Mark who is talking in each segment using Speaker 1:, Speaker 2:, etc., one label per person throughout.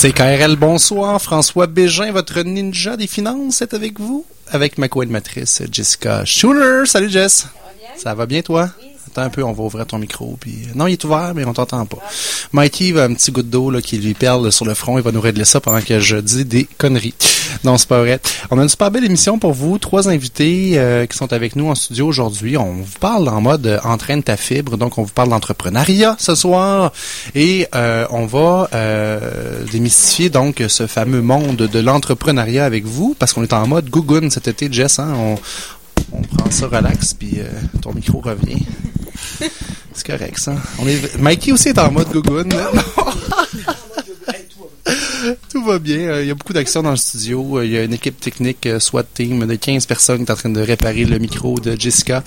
Speaker 1: CKRL, bonsoir. François Bégin, votre ninja des finances, est avec vous, avec ma co-animatrice Jessica Schooner. Salut Jess. Ça va bien? Ça va bien toi? Un peu, on va ouvrir ton micro. Puis... Non, il est ouvert, mais on t'entend pas. Mikey a un petit goutte d'eau qui lui perle sur le front. Il va nous régler ça pendant que je dis des conneries. Non, c'est pas vrai. On a une super belle émission pour vous. Trois invités euh, qui sont avec nous en studio aujourd'hui. On vous parle en mode euh, entraîne ta fibre. Donc, on vous parle d'entrepreneuriat ce soir. Et euh, on va euh, démystifier donc ce fameux monde de l'entrepreneuriat avec vous parce qu'on est en mode Google cet été, Jess. Hein? On, prend ça relax, puis euh, ton micro revient. C'est correct, ça. On est... Mikey aussi est en mode Google. Tout va bien. Euh, il y a beaucoup d'actions dans le studio. Euh, il y a une équipe technique SWAT team de 15 personnes qui est en train de réparer le micro de Jessica.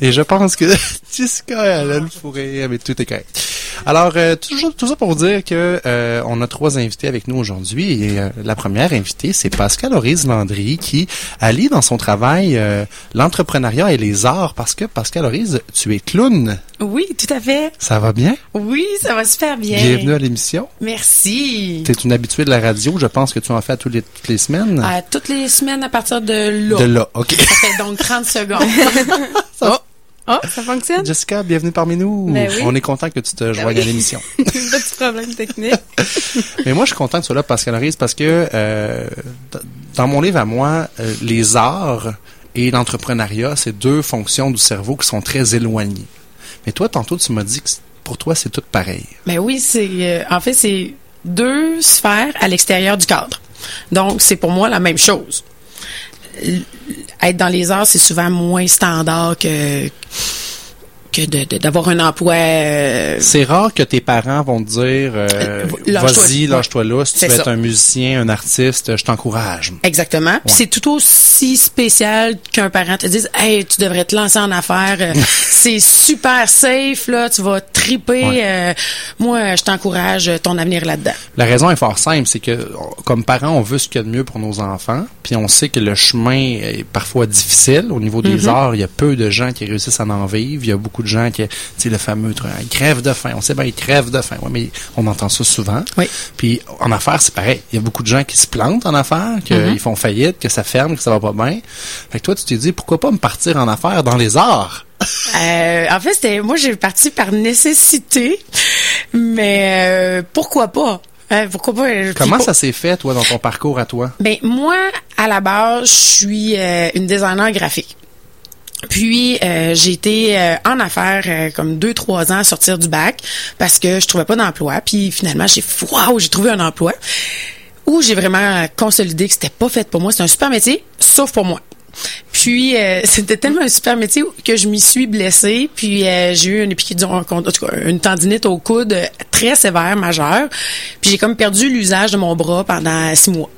Speaker 1: Et je pense que Jessica, elle a le fourré, mais tout est correct. Alors, euh, toujours, tout ça pour dire que euh, on a trois invités avec nous aujourd'hui. Et euh, la première invitée, c'est Pascal Horis Landry, qui allie dans son travail l'entrepreneuriat et les arts. Parce que, Pascal Horis, tu es clown.
Speaker 2: Oui, tout à fait.
Speaker 1: Ça va bien?
Speaker 2: Oui, ça va super bien.
Speaker 1: Bienvenue à l'émission.
Speaker 2: Merci.
Speaker 1: Tu es une habituée de la radio. Je pense que tu en fais toutes les, toutes les semaines.
Speaker 2: À toutes les semaines à partir de là.
Speaker 1: De là, OK.
Speaker 2: Ça fait donc 30 secondes.
Speaker 3: oh. Oh, ça fonctionne?
Speaker 1: Jessica, bienvenue parmi nous.
Speaker 3: Ben oui.
Speaker 1: On est content que tu te joignes
Speaker 3: oui.
Speaker 1: à l'émission.
Speaker 3: Petit problème technique.
Speaker 1: Mais moi, je suis content que tu sois là, Pascal Horis, parce que euh, dans mon livre à moi, euh, les arts et l'entrepreneuriat, c'est deux fonctions du cerveau qui sont très éloignées. Mais toi, tantôt, tu m'as dit que pour toi, c'est tout pareil.
Speaker 2: Mais oui, c'est euh, en fait, c'est deux sphères à l'extérieur du cadre. Donc, c'est pour moi la même chose être dans les arts, c'est souvent moins standard que que d'avoir un emploi. Euh...
Speaker 1: C'est rare que tes parents vont te dire euh, vas-y, lâche-toi là, si tu veux être un musicien, un artiste, je t'encourage.
Speaker 2: Exactement. Ouais. Puis c'est tout aussi spécial qu'un parent te dise Hey, tu devrais te lancer en affaires. c'est super safe, là, tu vas triper. Ouais. Euh, moi, je t'encourage ton avenir là-dedans.
Speaker 1: La raison est fort simple, c'est que comme parents, on veut ce qu'il y a de mieux pour nos enfants, puis on sait que le chemin est parfois difficile. Au niveau des mm -hmm. arts, il y a peu de gens qui réussissent à en vivre. Il y a beaucoup de gens qui, tu sais, le fameux truc, ils crèvent de faim. On sait bien, ils crèvent de faim. Ouais, mais on entend ça souvent.
Speaker 2: Oui.
Speaker 1: Puis en affaires, c'est pareil. Il y a beaucoup de gens qui se plantent en affaires, qu'ils mm -hmm. font faillite, que ça ferme, que ça va pas bien. Fait que toi, tu t'es dit, pourquoi pas me partir en affaires dans les arts?
Speaker 2: Euh, en fait, c'était moi j'ai parti par nécessité, mais euh, pourquoi pas? Euh, pourquoi pas
Speaker 1: Comment ça s'est fait toi dans ton parcours à toi?
Speaker 2: Ben moi à la base, je suis euh, une designer graphique. Puis euh, j'ai été euh, en affaires euh, comme deux trois ans à sortir du bac parce que je trouvais pas d'emploi. Puis finalement j'ai waouh j'ai trouvé un emploi où j'ai vraiment consolidé que c'était pas fait pour moi. C'est un super métier, sauf pour moi. Puis euh, c'était tellement un super métier que je m'y suis blessée. Puis j'ai eu une en tout une tendinite au coude très sévère, majeure. Puis j'ai comme perdu l'usage de mon bras pendant six mois.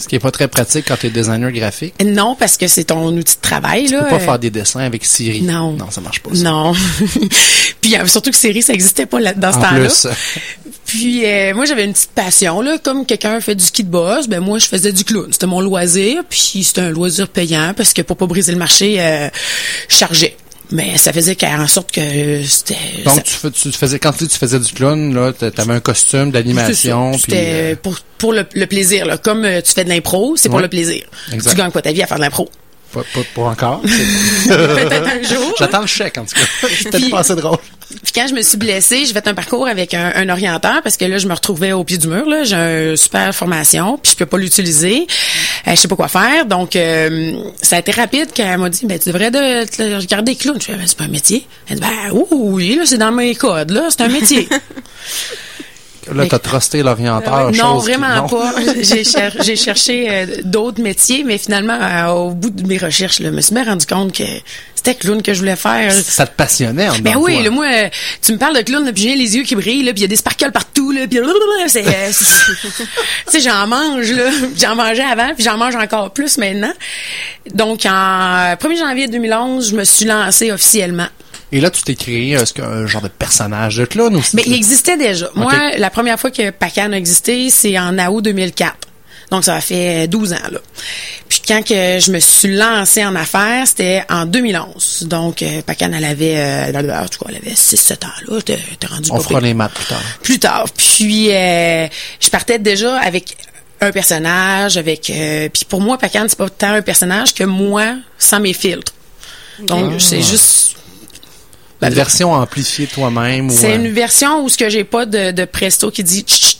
Speaker 1: Ce qui est pas très pratique quand tu es designer graphique.
Speaker 2: Non, parce que c'est ton outil de travail.
Speaker 1: Tu
Speaker 2: là.
Speaker 1: peux pas faire des dessins avec Siri.
Speaker 2: Non.
Speaker 1: Non, ça marche pas. Ça.
Speaker 2: Non. Puis surtout que Siri, ça existait pas là, dans ce temps-là. Puis euh, moi, j'avais une petite passion. là Comme quelqu'un fait du ski de boss, ben moi, je faisais du clown. C'était mon loisir. Puis c'était un loisir payant parce que pour pas briser le marché, euh, je chargeais. Mais ça faisait en sorte que c'était.
Speaker 1: Donc
Speaker 2: ça...
Speaker 1: tu, fais, tu, faisais quand tu, faisais du clown là, t'avais un costume d'animation.
Speaker 2: C'était
Speaker 1: euh...
Speaker 2: pour pour le, le plaisir là. Comme euh, tu fais de l'impro, c'est pour le plaisir.
Speaker 1: Exact.
Speaker 2: Tu gagnes pas ta vie à faire de l'impro?
Speaker 1: Pas, pas, pas encore.
Speaker 2: Peut-être un jour.
Speaker 1: J'attends le chèque en tout cas. C'est peut-être pas assez drôle.
Speaker 2: Puis quand je me suis blessée, j'ai fait un parcours avec un, un orienteur parce que là, je me retrouvais au pied du mur. Là, j'ai une super formation, puis je peux pas l'utiliser. Euh, je sais pas quoi faire. Donc, euh, ça a été rapide quand elle m'a dit, ben tu devrais de, te regarder clown. Je fais, ben, c'est pas un métier. Elle dit, ben oui, là, c'est dans mes codes. Là, c'est un métier.
Speaker 1: Là, t'as trusté l'orienteur.
Speaker 2: non,
Speaker 1: chose qui-
Speaker 2: vraiment
Speaker 1: non.
Speaker 2: pas. J'ai cher- j'ai cherché euh, d'autres métiers, mais finalement, euh, au bout de mes recherches, là, je me suis bien rendu compte que c'était clown que je voulais faire.
Speaker 1: Ça te passionnait en
Speaker 2: Ben oui,
Speaker 1: toi.
Speaker 2: là, moi, euh, tu me parles de clown, puis j'ai les yeux qui brillent, là, puis il y a des sparkles partout, là, puis c'est, euh, c'est- tu sais, j'en mange, là, j'en mangeais avant, puis j'en mange encore plus maintenant. Donc, en 1er janvier 2011, je me suis lancée officiellement.
Speaker 1: Et là, tu t'es créé euh, un genre de personnage de clown aussi.
Speaker 2: Mais il existait déjà. Moi, la première fois que Pacan a existé, c'est en août 2004. Donc, ça a fait 12 ans, là. Puis quand que je me suis lancée en affaires, c'était en 2011. Donc, euh, Pacan, elle avait, euh, en tout cas, elle avait 6-7 ans, là. T'es t'es rendu
Speaker 1: On
Speaker 2: pas
Speaker 1: fera les maths plus tard.
Speaker 2: Plus tard. Puis, euh, je partais déjà avec un personnage, avec... euh, puis pour moi, Pacan, c'est pas tant un personnage que moi, sans mes filtres. Donc, c'est juste...
Speaker 1: Une version amplifiée toi-même. ou,
Speaker 2: c'est
Speaker 1: euh,
Speaker 2: une version où ce que j'ai pas de, de presto qui dit Chut, chut, chut,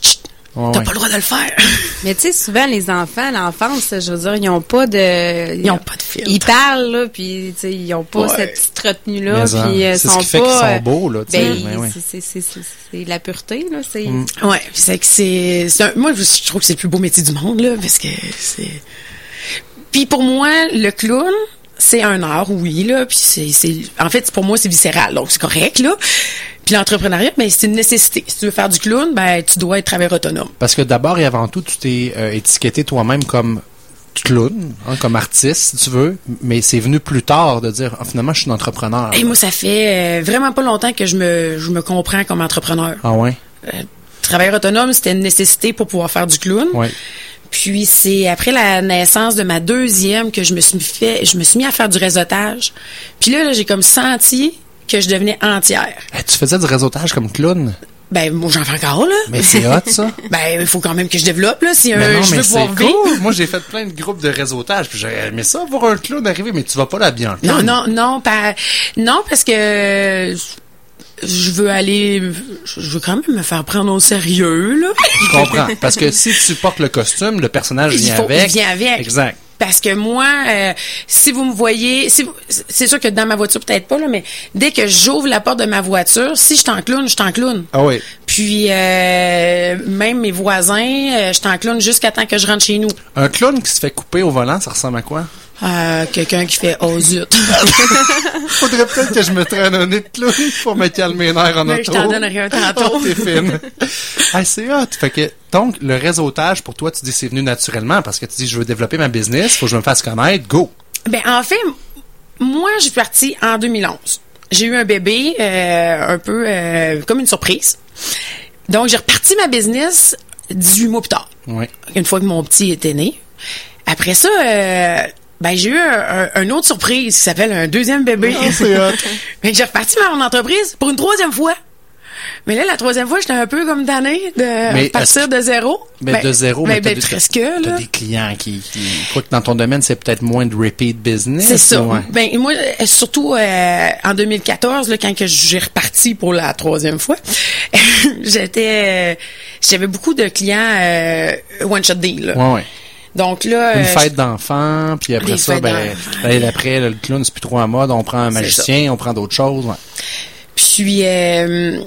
Speaker 1: ouais,
Speaker 2: t'as
Speaker 1: ouais.
Speaker 2: pas le droit de le faire.
Speaker 3: Mais tu sais, souvent, les enfants, l'enfance, je veux dire, ils ont pas de...
Speaker 2: Ils ont pas de filtre.
Speaker 3: Ils parlent, là, puis, tu sais, ils ont pas
Speaker 2: Ouais.
Speaker 3: cette petite retenue-là, puis euh,
Speaker 1: c'est
Speaker 3: sont
Speaker 1: ce qui fait qu'ils sont beaux, là, tu sais.
Speaker 3: Ben,
Speaker 1: mais ouais.
Speaker 3: c'est- c'est- c'est c'est- c'est la pureté, là, c'est...
Speaker 1: Mm.
Speaker 2: Ouais, c'est que c'est c'est un- moi je trouve que c'est le plus beau métier du monde là parce que c'est Puis pour moi le clown c'est un art oui là puis c'est c'est en fait pour moi c'est viscéral donc c'est correct là. Puis l'entrepreneuriat ben c'est une nécessité. Si tu veux faire du clown ben tu dois être travailleur autonome.
Speaker 1: Parce que d'abord et avant tout, tu t'es euh, étiqueté toi-même comme clown, hein, comme artiste, si tu veux, mais c'est venu plus tard de dire, Ah, finalement, je suis un entrepreneur.
Speaker 2: Et moi ça fait euh, vraiment pas longtemps que je me je me comprends comme entrepreneur.
Speaker 1: Ah ouais?
Speaker 2: Travailleur autonome c'était une nécessité pour pouvoir faire du clown.
Speaker 1: Ouais.
Speaker 2: Puis c'est après la naissance de ma deuxième que je me suis fait, je me suis mis à faire du réseautage. Puis là, là, j'ai comme senti que je devenais entière.
Speaker 1: Eh, tu faisais du réseautage comme clown,
Speaker 2: Ben moi j'en fais encore là.
Speaker 1: mais c'est hot, ça.
Speaker 2: Ben il faut quand même que je développe là si
Speaker 1: Mais
Speaker 2: euh,
Speaker 1: non,
Speaker 2: je
Speaker 1: mais
Speaker 2: veux vivre.
Speaker 1: cool. Moi, j'ai fait plein de groupes de réseautage, puis j'ai aimé ça, voir un clown arriver, mais tu vas pas là bien.
Speaker 2: Non non non pas non parce que je veux aller je veux quand même me faire prendre au sérieux là.
Speaker 1: Je comprends. Parce que si tu portes le costume, le personnage vient
Speaker 2: faut- il
Speaker 1: avec.
Speaker 2: vient avec.
Speaker 1: Exact.
Speaker 2: Parce que moi, euh, si vous me voyez, si c'est sûr que dans ma voiture peut-être pas là, mais dès que j'ouvre la porte de ma voiture, si je t'en clown, je t'en clown.
Speaker 1: Ah oui.
Speaker 2: Puis euh, même mes voisins, euh, je t'en clown jusqu'à temps que je rentre chez nous.
Speaker 1: Un clown qui se fait couper au volant, ça ressemble à quoi?
Speaker 2: Euh, Quelqu'un qui fait oh zut.
Speaker 1: Faudrait peut-être que je me traîne un clown pour me calmer nerfs en
Speaker 2: Mais
Speaker 1: auto.
Speaker 2: je t'en donnerai un tantôt.
Speaker 1: Oh, t'es fine. ah, c'est hot. Fait que, donc, le réseautage, pour toi, tu dis c'est venu naturellement parce que tu dis je veux développer ma business, faut que je me fasse connaître, go.
Speaker 2: Ben en fait, moi je suis partie en 2011. J'ai eu un bébé euh, un peu euh, comme une surprise. Donc j'ai reparti ma business 18 mois plus tard.
Speaker 1: Oui.
Speaker 2: une fois que mon petit était né. Après ça, euh, ben j'ai eu un, un- une autre surprise qui s'appelle un deuxième bébé.
Speaker 1: Ah.
Speaker 2: Fait que j'ai reparti mon entreprise pour une troisième fois. Mais là, la troisième fois, j'étais un peu comme tannée de
Speaker 1: Mais
Speaker 2: partir de zéro.
Speaker 1: Mais
Speaker 2: Ben,
Speaker 1: de zéro,
Speaker 2: ben,
Speaker 1: mais t'as
Speaker 2: ben,
Speaker 1: des,
Speaker 2: presque,
Speaker 1: t'as
Speaker 2: là.
Speaker 1: des clients qui, qui, quoi que dans ton domaine, c'est peut-être moins de repeat business.
Speaker 2: C'est ça.
Speaker 1: ouais.
Speaker 2: Ben moi, euh, surtout euh, en 2014, là, quand que j'ai reparti pour la troisième fois, j'étais, euh, j'avais beaucoup de clients euh, one shot deal. là.
Speaker 1: Ouais, ouais.
Speaker 2: Donc là,
Speaker 1: Une
Speaker 2: euh,
Speaker 1: fête d'enfants, puis après ça, ben, d'après, là, le clown, c'est plus trop en mode, on prend un magicien, on prend d'autres choses, ouais.
Speaker 2: Puis, euh,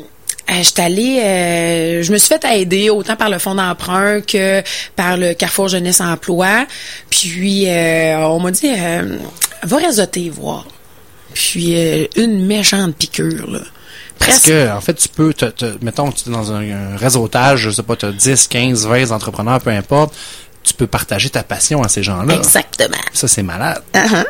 Speaker 2: euh, j'étais allée, euh, je me suis fait aider autant par le fonds d'emprunt que par le Carrefour Jeunesse Emploi. Puis, euh, on m'a dit, va réseauter, voir. Puis, une méchante piqûre, là.
Speaker 1: Parce
Speaker 2: Presque.
Speaker 1: que, en fait, tu peux, te, te- mettons que tu es dans un, un réseautage, je sais pas, tu as 10, 15, 20 entrepreneurs, peu importe, tu peux partager ta passion à ces gens-là.
Speaker 2: Exactement.
Speaker 1: Ça, c'est malade.
Speaker 2: Uh-huh.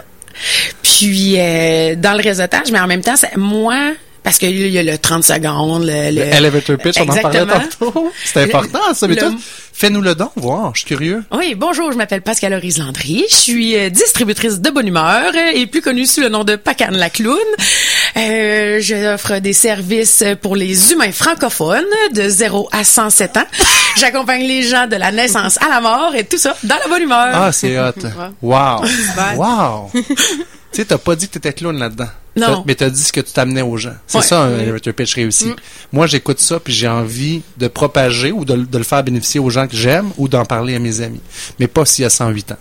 Speaker 2: Puis, euh, dans le réseautage, mais en même temps, c'est moi, parce qu'il y a le 30 secondes, le...
Speaker 1: Le
Speaker 2: le-
Speaker 1: elevator pitch, on en parlait
Speaker 2: Exactement.
Speaker 1: tantôt. C'est important, ça. Mais
Speaker 2: le-
Speaker 1: toi, fais-nous le don, voir. Je suis curieux.
Speaker 2: Oui, bonjour, je m'appelle Pascal Horise Landry. Je suis euh, distributrice de bonne humeur et plus connue sous le nom de Pacane la clown. Euh, J'offre des services pour les humains francophones de 0 à 107 ans. J'accompagne les gens de la naissance à la mort et tout ça dans la bonne humeur.
Speaker 1: Ah, c'est hot. Wow. Wow. tu sais, t'as pas dit que t'étais clown là-dedans.
Speaker 2: Non.
Speaker 1: Mais t'as dit ce que tu t'amenais aux gens. C'est
Speaker 2: Ouais.
Speaker 1: ça, un elevator pitch réussi. Moi, j'écoute ça, puis j'ai envie de propager ou de, de le faire bénéficier aux gens que j'aime ou d'en parler à mes amis. Mais pas s'il y a 108 ans.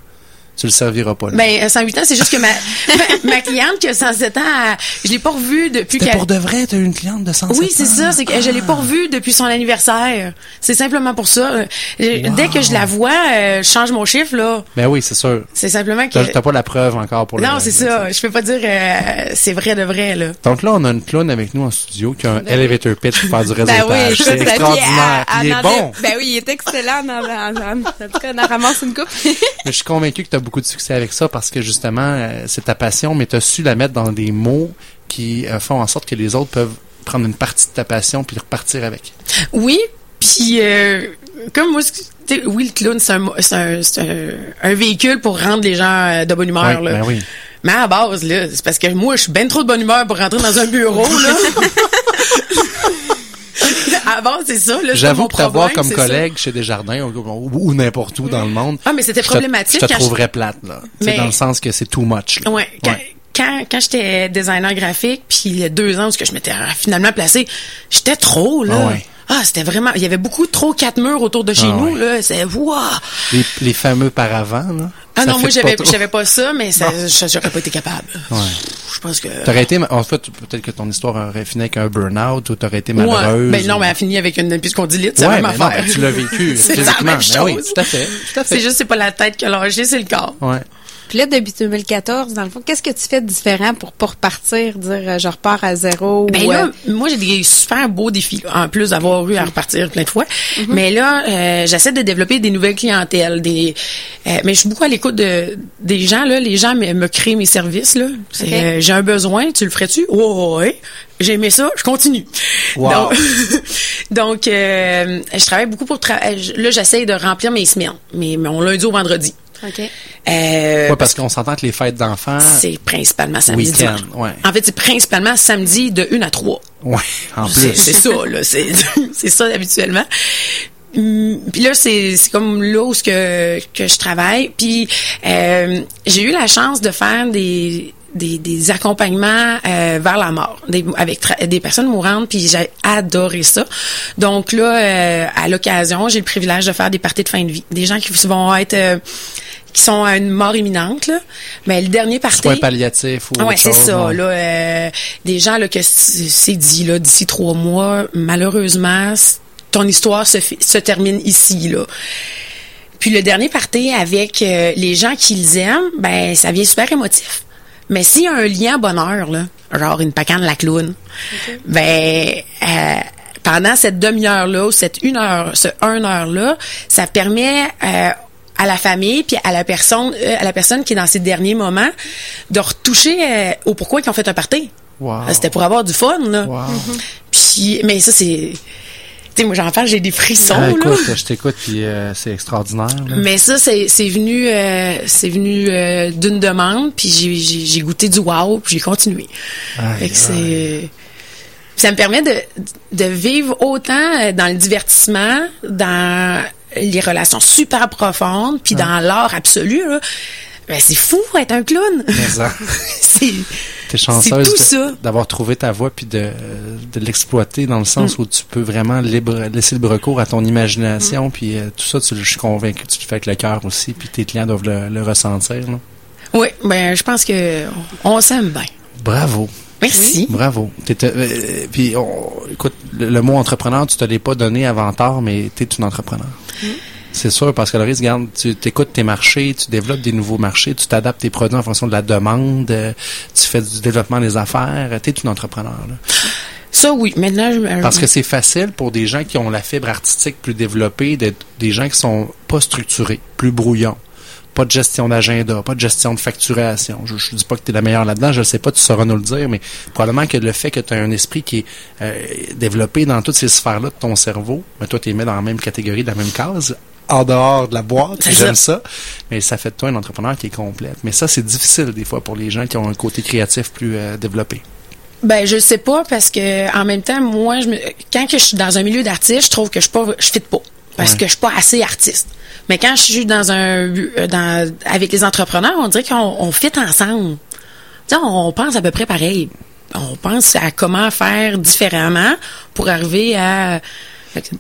Speaker 1: Tu le serviras pas, là.
Speaker 2: Ben, euh, 108 ans, c'est juste que ma, ma, ma cliente qui a 107 ans, elle- je l'ai pas revue depuis qu'elle...
Speaker 1: pour de vrai, t'as eu une cliente de 107
Speaker 2: Oui, c'est
Speaker 1: ans?
Speaker 2: ça. C'est que je l'ai pas revue depuis son anniversaire. C'est simplement pour ça. Euh, Dès que je la vois, euh, je change mon chiffre, là.
Speaker 1: Ben oui, c'est sûr.
Speaker 2: C'est simplement que...
Speaker 1: T'as t'as pas la preuve encore pour le
Speaker 2: Non, c'est ça. Je peux pas dire euh, c'est vrai de vrai, là.
Speaker 1: Donc là, on a une clown avec nous en studio qui a un
Speaker 3: Ben
Speaker 1: elevator pitch pour faire du
Speaker 3: Ben
Speaker 1: réseautage.
Speaker 3: oui,
Speaker 1: c'est extraordinaire. Il
Speaker 3: elle-
Speaker 1: est
Speaker 3: elle
Speaker 1: bon.
Speaker 3: Ben oui, il est excellent. En, en, en, en tout cas, on en ramasse une coupe.
Speaker 1: Mais je suis convaincu que tu as beaucoup de succès avec ça parce que justement, euh, c'est ta passion, mais tu as su la mettre dans des mots qui euh, font en sorte que les autres peuvent prendre une partie de ta passion puis repartir avec.
Speaker 2: Oui, puis euh, comme moi, c'est- tu sais, oui, le clown, c'est un, c'est un, c'est un, un véhicule pour rendre les gens de bonne humeur.
Speaker 1: Ouais,
Speaker 2: là.
Speaker 1: ben oui.
Speaker 2: Mais à la base, là, c'est parce que moi, je suis ben trop de bonne humeur pour rentrer dans un bureau, là. la base, c'est ça,
Speaker 1: J'avoue t'avoir
Speaker 2: problème,
Speaker 1: comme
Speaker 2: ça.
Speaker 1: collègue chez Desjardins ou, ou, ou n'importe où dans le monde.
Speaker 2: Ah, mais c'était
Speaker 1: je te-
Speaker 2: problématique
Speaker 1: Je te
Speaker 2: je-
Speaker 1: trouverais plate, là.
Speaker 2: Mais-
Speaker 1: Dans le sens que c'est too much. là.
Speaker 2: Ouais, quand,
Speaker 1: Ouais.
Speaker 2: quand, quand j'étais designer graphique, puis il y a deux ans où ce que je m'étais finalement placée, j'étais trop, là.
Speaker 1: Ah ouais.
Speaker 2: Ah, c'était vraiment... Il y avait beaucoup trop quatre murs autour de chez
Speaker 1: Ah
Speaker 2: nous,
Speaker 1: ouais.
Speaker 2: là. C'est... Waouh!
Speaker 1: Les, les fameux paravents, là.
Speaker 2: Ah non, moi, j'avais, j'avais pas ça, mais ça, j'aurais pas été capable.
Speaker 1: Ouais.
Speaker 2: Je pense que...
Speaker 1: T'aurais été, en fait, peut-être que ton histoire aurait fini avec un burn-out ou t'aurais été malheureuse.
Speaker 2: Ben non, mais elle a fini avec une puiscondylite, c'est
Speaker 1: Ouais,
Speaker 2: la même
Speaker 1: mais non,
Speaker 2: affaire.
Speaker 1: ben, tu l'as vécu
Speaker 2: c'est la
Speaker 1: physiquement.
Speaker 2: même
Speaker 1: Ben oui,
Speaker 2: chose.
Speaker 1: tout à fait, tout à fait.
Speaker 2: C'est juste, c'est pas la tête qui a c'est le corps.
Speaker 1: Ouais.
Speaker 3: Puis là, depuis 2014, dans le fond, qu'est-ce que tu fais de différent pour pas repartir, dire euh, je repars à zéro
Speaker 2: Ben
Speaker 3: ou,
Speaker 2: là,
Speaker 3: euh,
Speaker 2: moi j'ai des super beaux défis, là, en plus d'avoir eu à repartir plein de fois. Mais là, euh, j'essaie de développer des nouvelles clientèles, des. euh, mais je suis beaucoup à l'écoute de des gens là. Les gens me, me créent mes services là. Euh, j'ai un besoin, tu le ferais-tu? Oh ouais. J'ai aimé ça, je continue.
Speaker 1: Wow.
Speaker 2: Donc, donc, euh, je travaille beaucoup pour travailler. Là, j'essaie de remplir mes semaines, mais mon lundi au vendredi.
Speaker 3: OK.
Speaker 2: Euh,
Speaker 1: Ouais, parce qu'on s'entend que les fêtes d'enfants.
Speaker 2: c'est principalement samedi.
Speaker 1: Week-end, ouais.
Speaker 2: En fait, c'est principalement samedi de 1 à 3.
Speaker 1: Ouais, en
Speaker 2: C'est
Speaker 1: plus.
Speaker 2: c'est ça, là. C'est c'est ça habituellement. Hum, Puis là, c'est c'est comme là où ce que, que je travaille. Puis euh, j'ai eu la chance de faire des des, des accompagnements euh, vers la mort des, avec tra- des personnes mourantes puis j'ai adoré ça donc là euh, à l'occasion j'ai le privilège de faire des parties de fin de vie des gens qui vont être euh, qui sont à une mort imminente là mais le dernier party
Speaker 1: Soins palliatifs ou
Speaker 2: ah ouais,
Speaker 1: autre
Speaker 2: c'est ça.
Speaker 1: ouais.
Speaker 2: Là, euh, des gens là que c'est dit là d'ici trois mois, malheureusement, ton histoire se, se termine ici là. Puis le dernier party avec euh, les gens qu'ils aiment, ben ça vient super émotif. Mais s'il y a un lien bonheur là, genre une pacane la clown, ben euh, pendant cette demi-heure là ou cette une heure, ce un heure là, ça permet euh, à la famille puis à la personne euh, à la personne qui est dans ses derniers moments de retoucher euh, au pourquoi ils ont fait un party.
Speaker 1: Wow.
Speaker 2: C'était pour avoir du fun là.
Speaker 1: Wow.
Speaker 2: Puis mais ça c'est tu sais moi j'en parle, j'ai des frissons
Speaker 1: Ah,
Speaker 2: là.
Speaker 1: je t'écoute puis euh, c'est extraordinaire. là.
Speaker 2: Mais ça, c'est c'est venu, euh, c'est venu euh, d'une demande, puis j'ai- goûté du wow, puis j'ai continué.
Speaker 1: Aïe,
Speaker 2: Fait que c'est, ça me permet de, de vivre autant dans le divertissement, dans les relations super profondes, puis dans l'art absolu. Là. Ben, c'est fou être un clown. C'est
Speaker 1: T'es chanceuse
Speaker 2: tout
Speaker 1: de-
Speaker 2: ça.
Speaker 1: d'avoir trouvé ta voie puis de, de l'exploiter dans le
Speaker 2: Mm.
Speaker 1: sens où tu peux vraiment libre, laisser libre cours à ton
Speaker 2: Mm.
Speaker 1: imagination puis euh, tout ça, tu, je suis convaincu que tu le fais avec le cœur aussi puis tes clients doivent le, le ressentir. là.
Speaker 2: Oui, ben je pense que on s'aime bien.
Speaker 1: Bravo.
Speaker 2: Merci.
Speaker 1: Bravo. Euh, puis, on- écoute, le, le mot entrepreneur, tu te l'es pas donné avant tard, mais tu es une entrepreneur. C'est sûr, parce que le risque, regarde, tu écoutes tes marchés, tu développes des nouveaux marchés, tu t'adaptes tes produits en fonction de la demande, euh, tu fais du développement des affaires, tu es une entrepreneur. là.
Speaker 2: Ça oui. Maintenant, je,
Speaker 1: Parce que c'est facile pour des gens qui ont la fibre artistique plus développée, d'être des gens qui sont pas structurés, plus brouillons. Pas de gestion d'agenda, pas de gestion de facturation. Je, je dis pas que tu es la meilleure là-dedans, je ne sais pas, tu sauras nous le dire, mais probablement que le fait que tu as un esprit qui est euh, développé dans toutes ces sphères-là de ton cerveau, mais toi, tu les mets dans la même catégorie, dans la même case, en dehors de la boîte, j'aime ça. mais ça fait de toi un entrepreneur qui est complète. Mais ça, c'est difficile des fois pour les gens qui ont un côté créatif plus euh, développé.
Speaker 2: Ben je sais pas parce que en même temps moi je me, quand que je suis dans un milieu d'artiste, je trouve que je suis pas je fit pas parce
Speaker 1: Ouais.
Speaker 2: que je suis pas assez artiste. Mais quand je suis dans un euh, dans avec les entrepreneurs, on dirait qu'on on fit ensemble. Tu sais, on pense à peu près pareil. On pense à comment faire différemment pour arriver à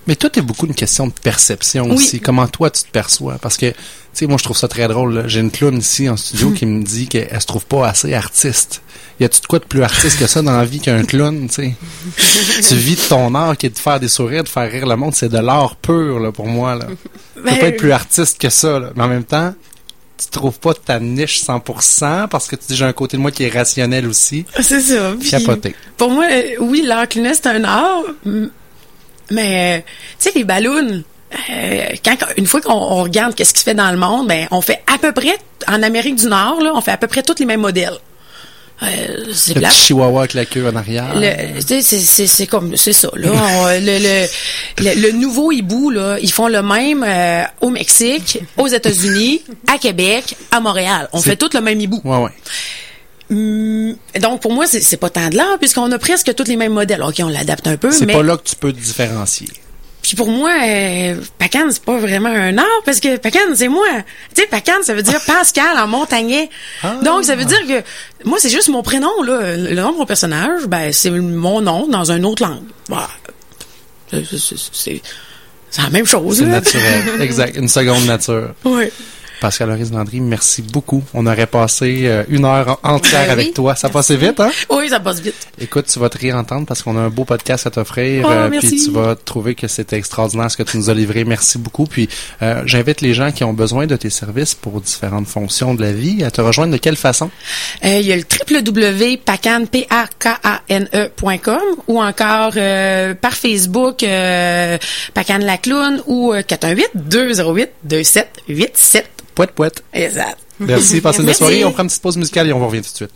Speaker 1: Mais toi, t'es beaucoup une question de perception
Speaker 2: Oui.
Speaker 1: aussi. Comment toi, tu te perçois? Parce que, tu sais, moi, je trouve ça très drôle. J'ai une clown ici en studio qui me dit qu'elle se trouve pas assez artiste. Y a-tu de quoi de plus artiste que ça dans la vie qu'un clown, tu sais? tu vis de ton art qui est de faire des sourires, de faire rire le monde. C'est de l'art pur, là, pour moi, là. Tu peux
Speaker 2: Ben,
Speaker 1: pas être plus artiste que ça, là. Mais en même temps, tu trouves pas ta niche 100% parce que tu dis, j'ai un côté de moi qui est rationnel aussi.
Speaker 2: c'est ça.
Speaker 1: Capoté.
Speaker 2: Pour moi, oui, l'art c'est un art, mais euh, tu sais, les ballons, euh, quand, une fois qu'on on regarde qu'est-ce qui se fait dans le monde, ben, on fait à peu près, en Amérique du Nord, là, on fait à peu près tous les mêmes modèles. Euh, c'est
Speaker 1: Le petit chihuahua avec la queue en arrière.
Speaker 2: C'est c'est c'est comme c'est ça là On, le, le, le, le nouveau hibou là ils font le même euh, au Mexique aux États-Unis à Québec à Montréal on fait tout le même hibou
Speaker 1: Ouais, ouais.
Speaker 2: Hum, donc pour moi c'est pas tant de l'art puisqu'on a presque tous les mêmes modèles ok on l'adapte un peu
Speaker 1: C'est
Speaker 2: mais
Speaker 1: pas là que tu peux te différencier.
Speaker 2: puis pour moi euh, Pacan c'est pas vraiment un art parce que Pacan c'est moi tu sais Pacan ça veut dire Pascal en montagnais
Speaker 1: Ah.
Speaker 2: donc ça veut dire que moi c'est juste mon prénom là le nom de mon personnage ben c'est mon nom dans une autre langue Bah, c'est- la même chose
Speaker 1: C'est naturel. exact. Une seconde nature.
Speaker 2: ouais.
Speaker 1: Pascal Horis Landry, merci beaucoup. On aurait passé euh, une heure en- entière
Speaker 3: Ben
Speaker 1: avec
Speaker 3: oui.
Speaker 1: toi. Ça passait vite, hein?
Speaker 2: oui ça passe vite
Speaker 1: Écoute, tu vas te réentendre parce qu'on a un beau podcast à t'offrir.
Speaker 2: Oh,
Speaker 1: euh, puis tu vas trouver que c'était extraordinaire ce que tu nous as livré. Merci beaucoup. Puis euh, j'invite les gens qui ont besoin de tes services pour différentes fonctions de la vie à te rejoindre de quelle façon?
Speaker 2: Il y a le www.pacan, P-A-K-A-N-E.com ou encore par Facebook Pacan la clown ou euh, 418-208-2787.
Speaker 1: Poète, poète.
Speaker 2: Exact.
Speaker 1: Merci, passez une
Speaker 2: belle
Speaker 1: soirée. On prend une petite pause musicale et on revient tout de suite.